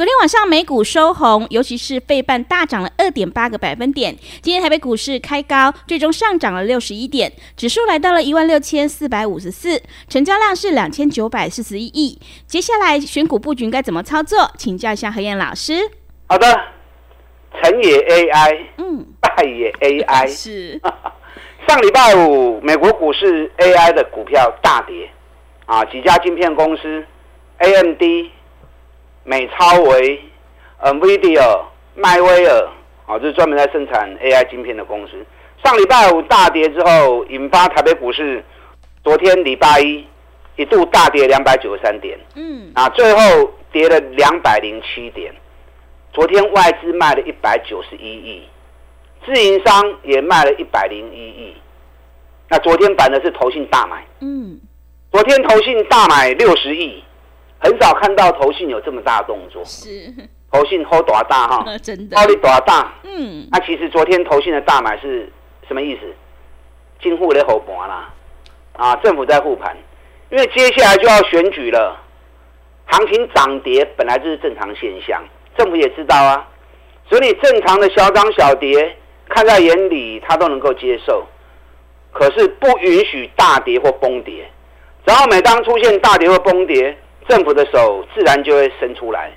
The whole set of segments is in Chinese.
昨天晚上美股收红，尤其是费半大涨了二点八个百分点。今天台北股市开高，最终上涨了六十一点，指数来到了一万六千四百五十四，成交量是两千九百四十一亿。接下来选股布局该怎么操作？请教一下何燕老师。好的，成也 AI，嗯，败也 AI。是。上礼拜五美国股市 AI 的股票大跌，啊，几家晶片公司，AMD。美超维、NVIDIA、迈威尔，啊，就是专门在生产 AI 晶片的公司。上礼拜五大跌之后，引发台北股市昨天礼拜一一度大跌两百九十三点，嗯，啊，最后跌了两百零七点。昨天外资卖了一百九十一亿，自营商也卖了一百零一亿。那昨天反的是投信大买，嗯，昨天投信大买六十亿。很少看到投信有这么大动作，是。投信 hold 多大哈？真的，暴力多大？嗯，那其实昨天投信的大买是什么意思？进户的护盘啦，啊，政府在护盘，因为接下来就要选举了，行情涨跌本来就是正常现象，政府也知道啊，所以你正常的小涨小跌看在眼里，他都能够接受，可是不允许大跌或崩跌，然后每当出现大跌或崩跌。政府的手自然就会伸出来，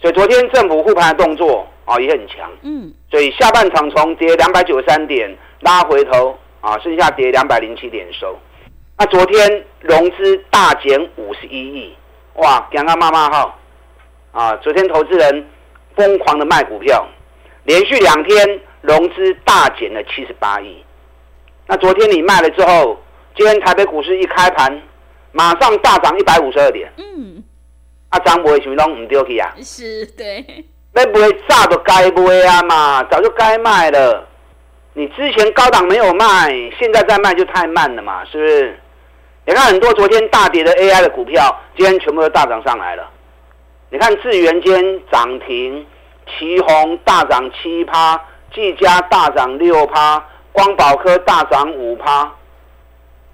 所以昨天政府护盘的动作啊也很强，嗯，所以下半场从跌两百九十三点拉回头啊，剩下跌两百零七点收。那昨天融资大减五十一亿，哇，刚刚骂骂号啊！昨天投资人疯狂的卖股票，连续两天融资大减了七十八亿。那昨天你卖了之后，今天台北股市一开盘。马上大涨一百五十二点。嗯，啊，张不会什么拢唔丢去啊？是，对。那不会炸都该卖啊嘛，早就该卖了。你之前高档没有卖，现在再卖就太慢了嘛，是不是？你看很多昨天大跌的 AI 的股票，今天全部都大涨上来了。你看智元间涨停，旗宏大涨七趴，技嘉大涨六趴，光宝科大涨五趴。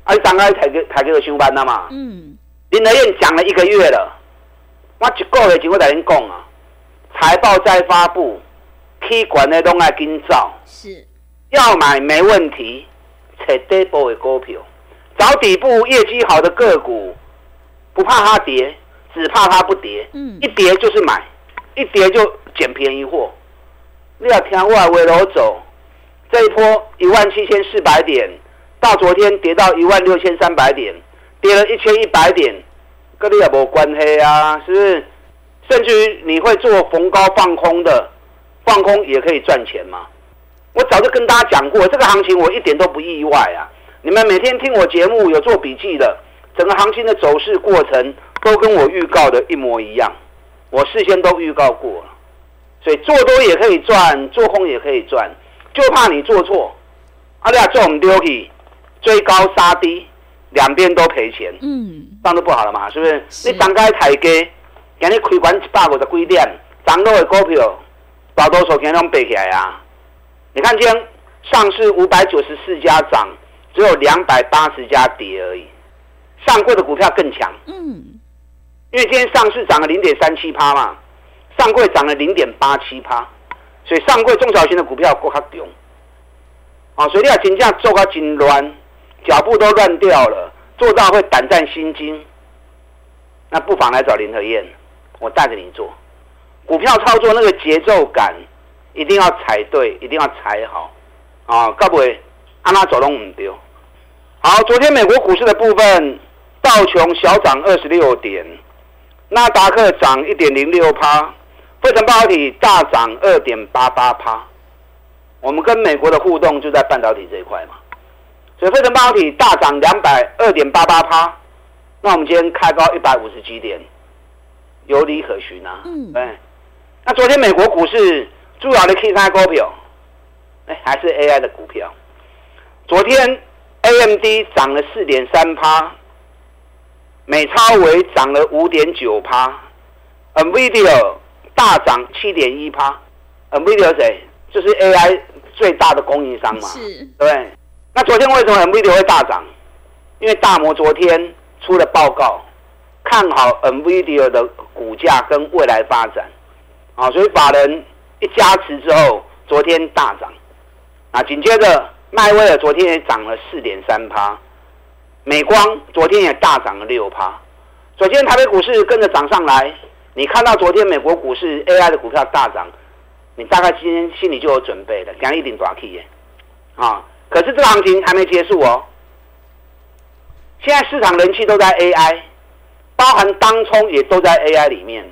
啊，你刚刚才给才给我上班了嘛？嗯，林德燕讲了一个月了，我一个月前我在恁讲啊，财报再发布，K 管的都爱跟照，是，要买没问题，找底部的股票，找底部业绩好的个股，不怕它跌，只怕它不跌，嗯，一跌就是买，一跌就捡便宜货。你要听我围楼走，这一波一万七千四百点。到昨天跌到一万六千三百点，跌了一千一百点，跟你也无关系啊，是不是？甚至于你会做逢高放空的，放空也可以赚钱嘛。我早就跟大家讲过，这个行情我一点都不意外啊。你们每天听我节目有做笔记的，整个行情的走势过程都跟我预告的一模一样，我事先都预告过了。所以做多也可以赚，做空也可以赚，就怕你做错。阿俩做我们丢去。追高杀低，两边都赔钱，嗯，这样就不好了嘛，是不是？你涨开抬价，今日开盘一百五十几点，涨落的股票，大多数今天拢背起来啊。你看今天上市五百九十四家涨，只有两百八十家跌而已。上柜的股票更强，嗯，因为今天上市涨了零点三七趴嘛，上柜涨了零点八七趴，所以上柜中小型的股票够较强。啊，所以你要真正做个真乱。脚步都乱掉了，做到会胆战心惊，那不妨来找林和燕，我带着你做股票操作，那个节奏感一定要踩对，一定要踩好啊！该不会安拉走拢唔丢。好，昨天美国股市的部分，道琼小涨二十六点，纳达克涨一点零六趴，费城半导体大涨二点八八趴。我们跟美国的互动就在半导体这一块嘛。所以费城半导体大涨两百二点八八趴，那我们今天开高一百五十几点，有理可循啊。嗯，对。那昨天美国股市主要的 K 三股票，哎，还是 AI 的股票。昨天 AMD 涨了四点三趴，美超微涨了五点九趴，NVIDIA 大涨七点一趴。NVIDIA 谁？就是 AI 最大的供应商嘛。是。对。那昨天为什么 NVIDIA 会大涨？因为大摩昨天出了报告，看好 NVIDIA 的股价跟未来发展，啊，所以法人一加持之后，昨天大涨。啊，紧接着迈威尔昨天也涨了四点三趴，美光昨天也大涨了六趴。昨天台北股市跟着涨上来，你看到昨天美国股市 AI 的股票大涨，你大概今天心里就有准备了，讲一定大起耶，啊。可是这个行情还没结束哦，现在市场人气都在 AI，包含当冲也都在 AI 里面，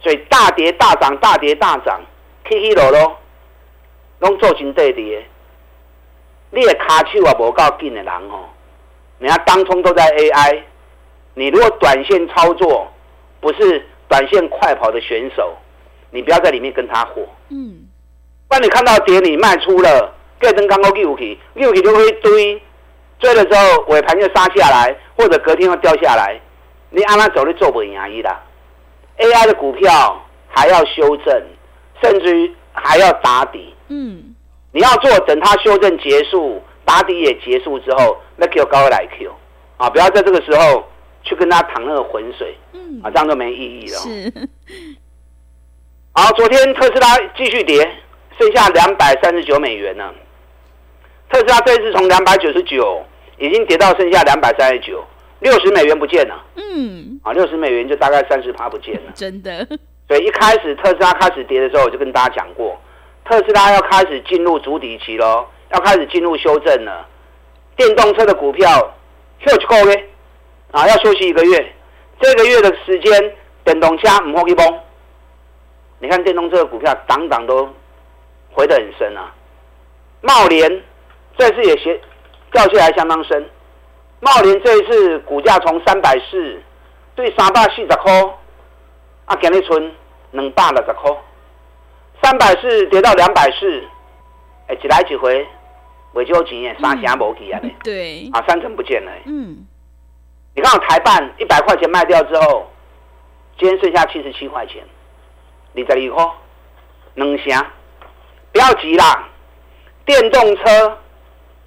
所以大跌大涨，大跌大涨，K K 落落，拢做成对跌。你的卡手啊，无够紧的人哦，人家当冲都在 AI，你如果短线操作，不是短线快跑的选手，你不要在里面跟他火。嗯，不然你看到跌，你卖出了。盖登刚刚六起，六起就会堆，追了之后尾盘就杀下来，或者隔天又掉下来，你按他走你做不赢阿姨的。AI 的股票还要修正，甚至于还要打底。嗯，你要做等它修正结束，打底也结束之后，那 Q 高来 Q，啊，不要在这个时候去跟他淌那个浑水，嗯，啊，这样就没意义了。是。好，昨天特斯拉继续跌，剩下两百三十九美元呢。特斯拉这一次从两百九十九已经跌到剩下两百三十九，六十美元不见了。嗯，啊，六十美元就大概三十趴不见了。真的。所以一开始特斯拉开始跌的时候，我就跟大家讲过，特斯拉要开始进入主底期喽，要开始进入修正了。电动车的股票休息够嘞，啊，要休息一个月。这个月的时间，电动车唔好去崩。你看电动车的股票，档档都回得很深啊。茂联。这次也斜掉下来相当深，茂林这一次股价从三百四对三百四十块，啊，今日存两百六十块，三百四跌到两百四，哎，一来一回，未就钱耶，三成无去啊嘞，对，啊，三成不见了，嗯，你看我台办一百块钱卖掉之后，今天剩下七十七块钱，二十二块，两成，不要急啦，电动车。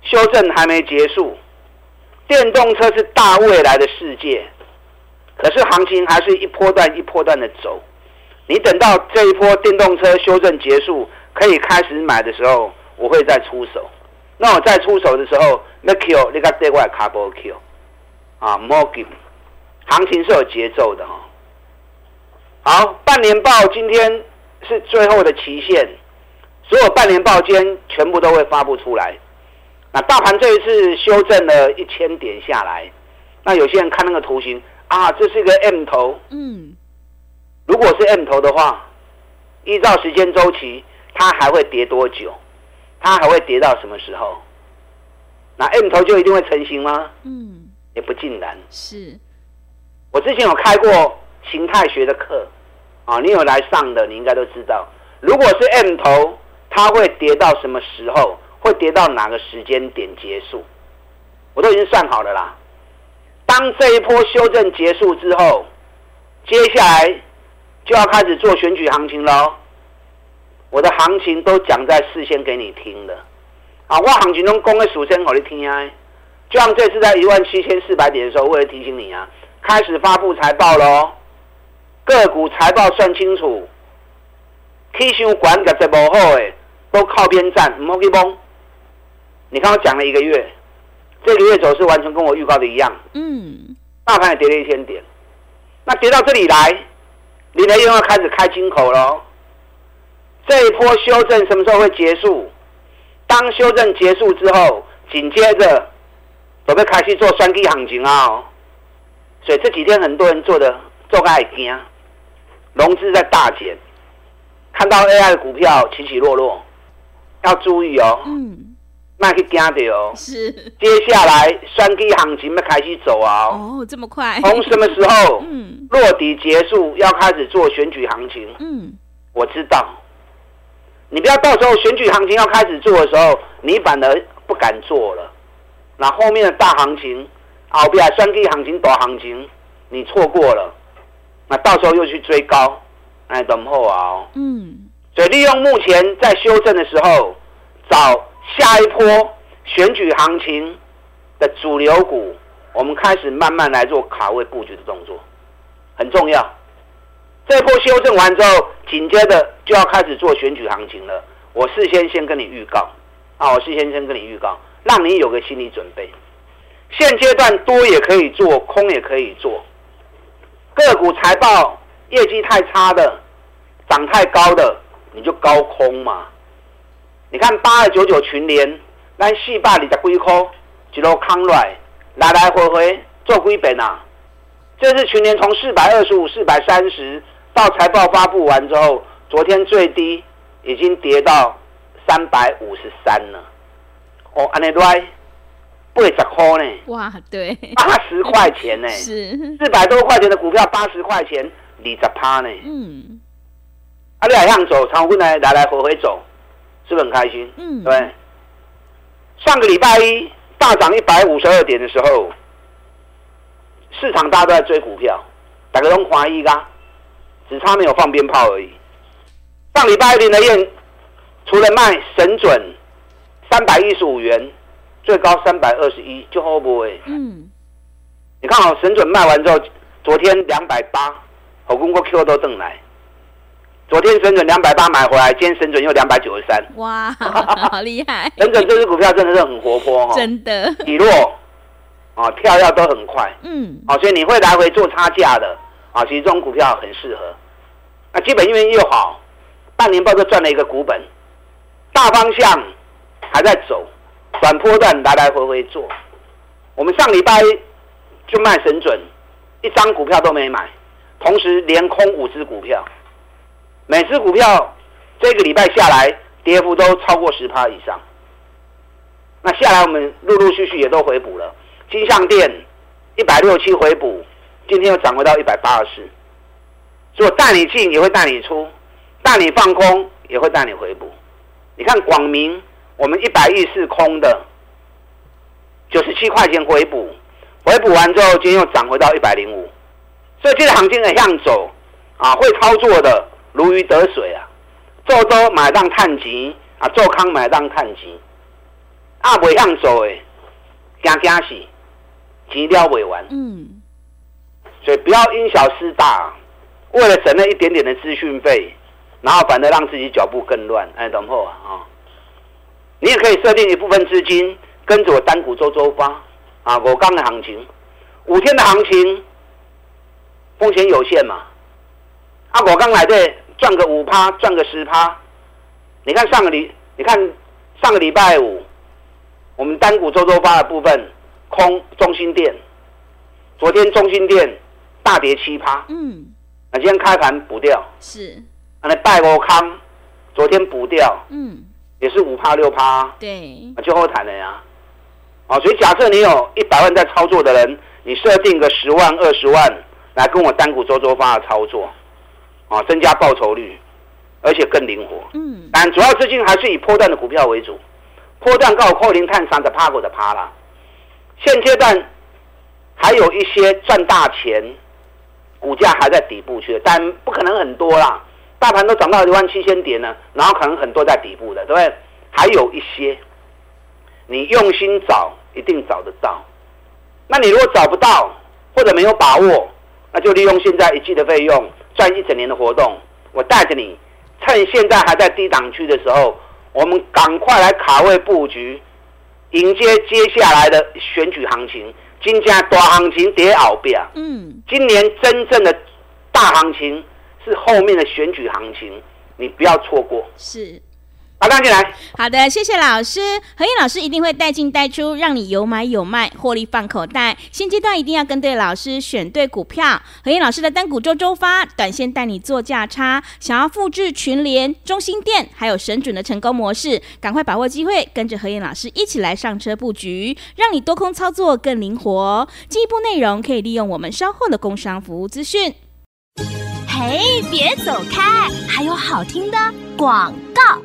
修正还没结束，电动车是大未来的世界，可是行情还是一波段一波段的走。你等到这一波电动车修正结束，可以开始买的时候，我会再出手。那我再出手的时候，那 Q 那个对外卡波 Q 啊，Morgan，行情是有节奏的哈。好，半年报今天是最后的期限，所有半年报间全部都会发布出来。那大盘这一次修正了一千点下来，那有些人看那个图形啊，这是一个 M 头。嗯，如果是 M 头的话，依照时间周期，它还会跌多久？它还会跌到什么时候？那 M 头就一定会成型吗？嗯，也不尽然。是，我之前有开过形态学的课，啊，你有来上的，你应该都知道，如果是 M 头，它会跌到什么时候？会跌到哪个时间点结束？我都已经算好了啦。当这一波修正结束之后，接下来就要开始做选举行情喽。我的行情都讲在事先给你听的啊，我行情中公开数先我你听啊。就像这次在一万七千四百点的时候，为了提醒你啊，开始发布财报喽，个股财报算清楚，K 线管个在幕后诶，都靠边站，唔好去崩。你看我讲了一个月，这个月走势完全跟我预告的一样。嗯，大盘也跌了一千点，那跌到这里来，你的又要开始开金口喽。这一波修正什么时候会结束？当修正结束之后，紧接着准备开始做双低行情啊。所以这几天很多人做的做个爱惊，融资在大减，看到 AI 的股票起起落落，要注意哦。嗯。卖去惊的哦。是。接下来双基行情要开始走啊。哦，这么快？从什么时候？嗯。落底结束，要开始做选举行情。嗯。我知道。你不要到时候选举行情要开始做的时候，你反而不敢做了。那后面的大行情，后边双基行情、大行情，你错过了。那到时候又去追高，哎，等后啊。嗯。所以利用目前在修正的时候，找下一波选举行情的主流股，我们开始慢慢来做卡位布局的动作，很重要。这波修正完之后，紧接着就要开始做选举行情了。我事先先跟你预告，啊，我事先先跟你预告，让你有个心理准备。现阶段多也可以做，空也可以做。个股财报业绩太差的，涨太高的。你就高空嘛？你看八二九九群联，咱四百二十几块一路扛来，来来回回做几遍啊？这次群联从四百二十五、四百三十到财报发布完之后，昨天最低已经跌到三百五十三了。哦，安尼来八十块呢？哇，对，八十块钱呢？是四百多块钱的股票，八十块钱，二十趴呢？嗯。啊，你还向走，长坤来来来回回走，是不是很开心？嗯，对。上个礼拜一大涨一百五十二点的时候，市场大家都在追股票，大家都怀疑噶，只差没有放鞭炮而已。上礼拜一林德燕除了卖神准三百一十五元，最高三百二十一，就 hold 不哎。嗯。你看好神准卖完之后，昨天两百八，好公过 Q 都登来。昨天神准两百八买回来，今天神准又两百九十三。哇，好厉害！神准这只股票真的是很活泼哈，真的。底落啊，跳跃都很快。嗯，啊，所以你会来回做差价的啊，其实这种股票很适合。那基本因为又好，半年报就赚了一个股本，大方向还在走，短波段来来回回做。我们上礼拜就卖神准，一张股票都没买，同时连空五只股票。每只股票这个礼拜下来，跌幅都超过十趴以上。那下来我们陆陆续续也都回补了。金相店一百六七回补，今天又涨回到一百八十四。所以带你进也会带你出，带你放空也会带你回补。你看广明，我们一百亿是空的，九十七块钱回补，回补完之后，今天又涨回到一百零五。所以这个行情很向走啊，会操作的。如鱼得水啊！做多买当探钱啊，做空买当探钱，啊，袂向做诶，惊惊死，钱了未完。嗯，所以不要因小失大，为了省那一点点的资讯费，然后反而让自己脚步更乱。哎，等会啊，你也可以设定一部分资金跟着我单股周周发啊，我刚的行情，五天的行情，风险有限嘛。啊，我刚来这赚个五趴，赚个十趴。你看上个礼，你看上个礼拜五，我们单股周周发的部分空中心店，昨天中心店大跌七趴。嗯。那今天开盘补掉。是。那拜我康，昨天补掉。嗯。也是五趴六趴。对。就后谈了呀。啊，所以假设你有一百万在操作的人，你设定个十万二十万来跟我单股周周发的操作。啊，增加报酬率，而且更灵活。嗯，但主要资金还是以波段的股票为主，波段高扣零碳三的趴股的趴啦。现阶段还有一些赚大钱，股价还在底部去，但不可能很多啦。大盘都涨到一万七千点了，然后可能很多在底部的，对不对？还有一些，你用心找，一定找得到。那你如果找不到或者没有把握，那就利用现在一季的费用。赚一整年的活动，我带着你，趁现在还在低档区的时候，我们赶快来卡位布局，迎接接下来的选举行情。今天大行情跌后边，嗯，今年真正的大行情是后面的选举行情，你不要错过。是，好，大进来。好的，谢谢老师。何燕老师一定会带进带出，让你有买有卖，获利放口袋。现阶段一定要跟对老师，选对股票。何燕老师的单股周周发，短线带你做价差。想要复制群联、中心店还有神准的成功模式，赶快把握机会，跟着何燕老师一起来上车布局，让你多空操作更灵活。进一步内容可以利用我们稍后的工商服务资讯。嘿，别走开，还有好听的广告。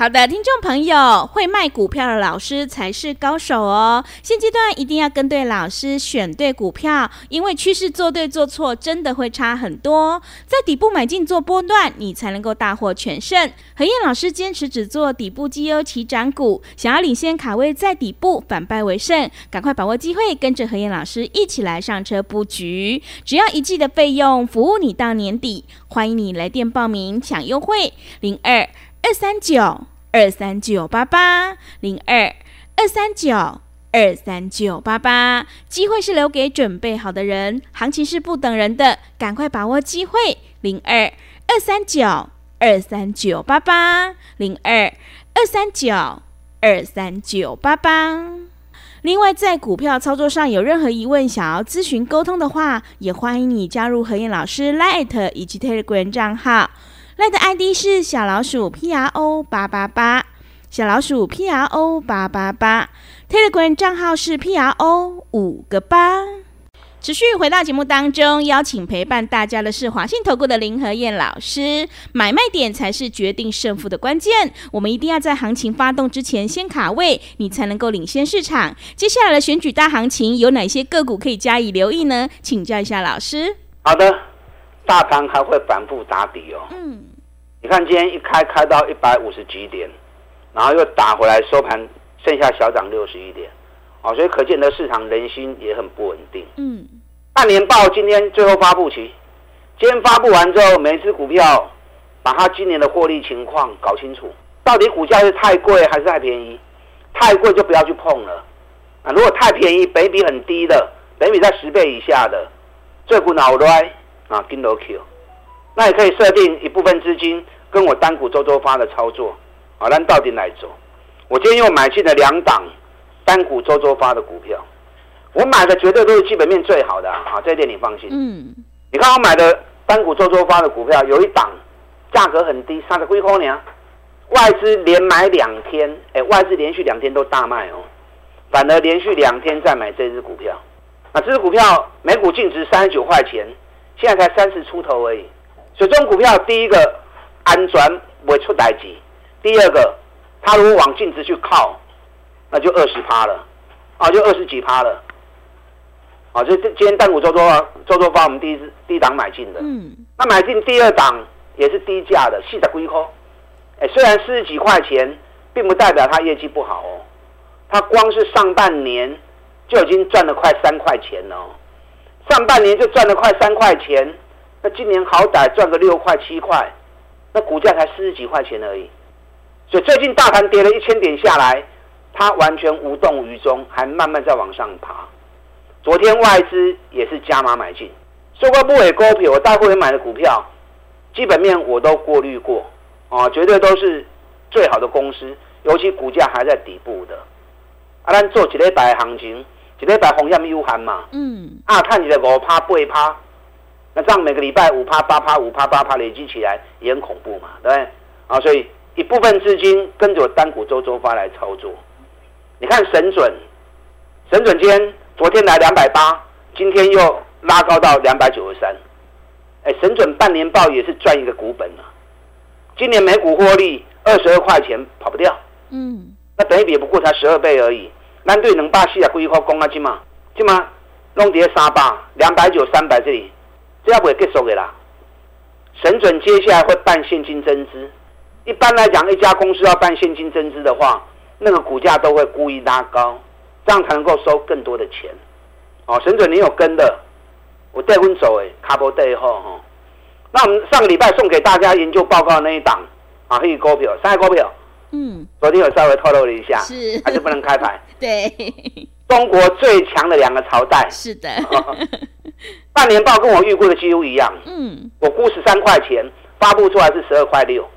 好的，听众朋友，会卖股票的老师才是高手哦。现阶段一定要跟对老师，选对股票，因为趋势做对做错真的会差很多。在底部买进做波段，你才能够大获全胜。何燕老师坚持只做底部绩优起涨股，想要领先卡位在底部，反败为胜，赶快把握机会，跟着何燕老师一起来上车布局。只要一季的费用，服务你到年底。欢迎你来电报名抢优惠，零二。二三九二三九八八零二二三九二三九八八，机会是留给准备好的人，行情是不等人的，赶快把握机会。零二二三九二三九八八零二二三九二三九八八。另外，在股票操作上有任何疑问，想要咨询沟通的话，也欢迎你加入何燕老师 Light 以及 Telegram 账号。赖的 ID 是小老鼠 P R O 八八八，小老鼠 P R O 八八八，Telegram 账号是 P R O 五个八。持续回到节目当中，邀请陪伴大家的是华信投顾的林和燕老师。买卖点才是决定胜负的关键，我们一定要在行情发动之前先卡位，你才能够领先市场。接下来的选举大行情，有哪些个股可以加以留意呢？请教一下老师。好的。大盘还会反复打底哦。嗯，你看今天一开开到一百五十几点，然后又打回来收盘，剩下小涨六十一点，哦，所以可见的市场人心也很不稳定。嗯，半年报今天最后发布期，今天发布完之后，每一只股票把它今年的获利情况搞清楚，到底股价是太贵还是太便宜？太贵就不要去碰了啊！如果太便宜，北比很低的，北比在十倍以下的，这股脑袋。啊，跟楼 Q，那也可以设定一部分资金跟我单股周周发的操作，啊，那到底哪走？我今天又买进了两档单股周周发的股票，我买的绝对都是基本面最好的，啊，这点你放心。嗯，你看我买的单股周周发的股票，有一档价格很低，三十几块呢，外资连买两天，哎，外资连续两天都大卖哦，反而连续两天再买这只股票，那这只股票每股净值三十九块钱。现在才三十出头而已，所以这种股票，第一个安全不会出代机，第二个它如果往净值去靠，那就二十趴了，啊，就二十几趴了，啊，就今天单股周周周周发我们第一第一档买进的，嗯，那买进第二档也是低价的，细的龟壳，哎，虽然四十几块钱，并不代表它业绩不好哦，它光是上半年就已经赚了快三块钱了。上半年就赚了快三块钱，那今年好歹赚个六块七块，那股价才四十几块钱而已。所以最近大盘跌了一千点下来，它完全无动于衷，还慢慢在往上爬。昨天外资也是加码买进，收过不尾股票，我大部分买的股票，基本面我都过滤过，啊，绝对都是最好的公司，尤其股价还在底部的。啊，咱做几礼拜行情。一礼拜红艳有限嘛，嗯，啊，看起来五趴八趴，那这样每个礼拜五趴八趴五趴八趴累积起来也很恐怖嘛，对不对？啊，所以一部分资金跟着单股周周发来操作。你看神准，神准今天昨天来两百八，今天又拉高到两百九十三，哎，神准半年报也是赚一个股本啊，今年每股获利二十二块钱跑不掉，嗯，那等于比不过才十二倍而已。咱对两百四啊，几块讲啊，即嘛，即嘛，弄跌三百、两百九、三百这里，这要不会结束的啦。神准接下来会办现金增资，一般来讲，一家公司要办现金增资的话，那个股价都会故意拉高，这样才能够收更多的钱。哦，神准你有跟的，我带温走诶，卡波带后哈。那我们上个礼拜送给大家研究报告那一档啊，黑股票，三个股票。嗯，昨天有稍微透露了一下，是还是不能开牌？对，中国最强的两个朝代，是的。半年报跟我预估的几乎一样。嗯，我估十三块钱，发布出来是十二块六，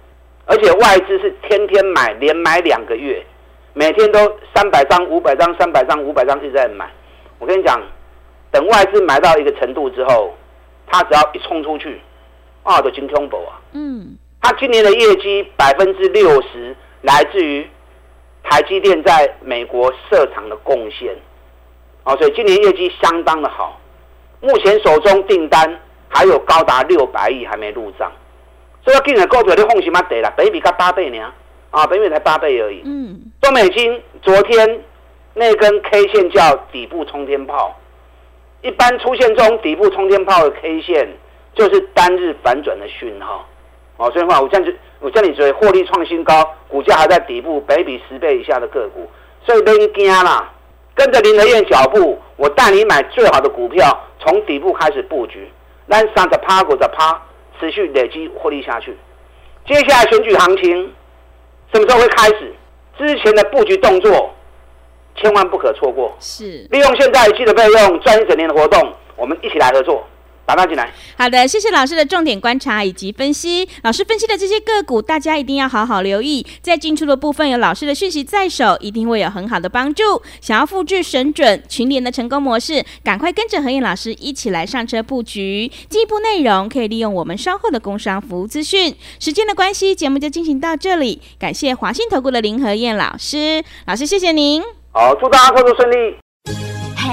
而且外资是天天买，连买两个月，每天都三百张、五百张、三百张、五百张一直在买。我跟你讲，等外资买到一个程度之后，他只要一冲出去，啊，就金通宝啊。嗯。他今年的业绩百分之六十来自于台积电在美国设厂的贡献，哦，所以今年业绩相当的好。目前手中订单还有高达六百亿还没入账，所以今年股票你放心嘛得了，北比才八倍呢，啊，北比才八倍而已。嗯。中美金昨天那根 K 线叫底部冲天炮，一般出现这种底部冲天炮的 K 线，就是单日反转的讯号。哦，所以话我这样子，我叫你追获利创新高，股价还在底部，北比十倍以下的个股，所以别惊啦，跟着林德燕脚步，我带你买最好的股票，从底部开始布局，让三着趴股的趴，持续累积获利下去。接下来选举行情什么时候会开始？之前的布局动作千万不可错过，是利用现在记得备用赚一整年的活动，我们一起来合作。打打进来。好的，谢谢老师的重点观察以及分析。老师分析的这些个股，大家一定要好好留意。在进出的部分，有老师的讯息在手，一定会有很好的帮助。想要复制神准群联的成功模式，赶快跟着何燕老师一起来上车布局。进一步内容可以利用我们稍后的工商服务资讯。时间的关系，节目就进行到这里。感谢华信投顾的林何燕老师，老师谢谢您。好，祝大家工作顺利。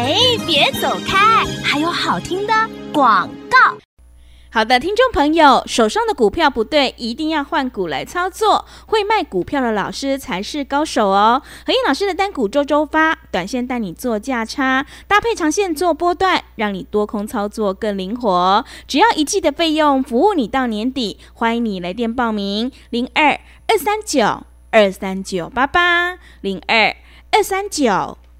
嘿，别走开，还有好听的。广告，好的，听众朋友，手上的股票不对，一定要换股来操作。会卖股票的老师才是高手哦。何燕老师的单股周周发，短线带你做价差，搭配长线做波段，让你多空操作更灵活。只要一季的费用，服务你到年底。欢迎你来电报名：零二二三九二三九八八零二二三九。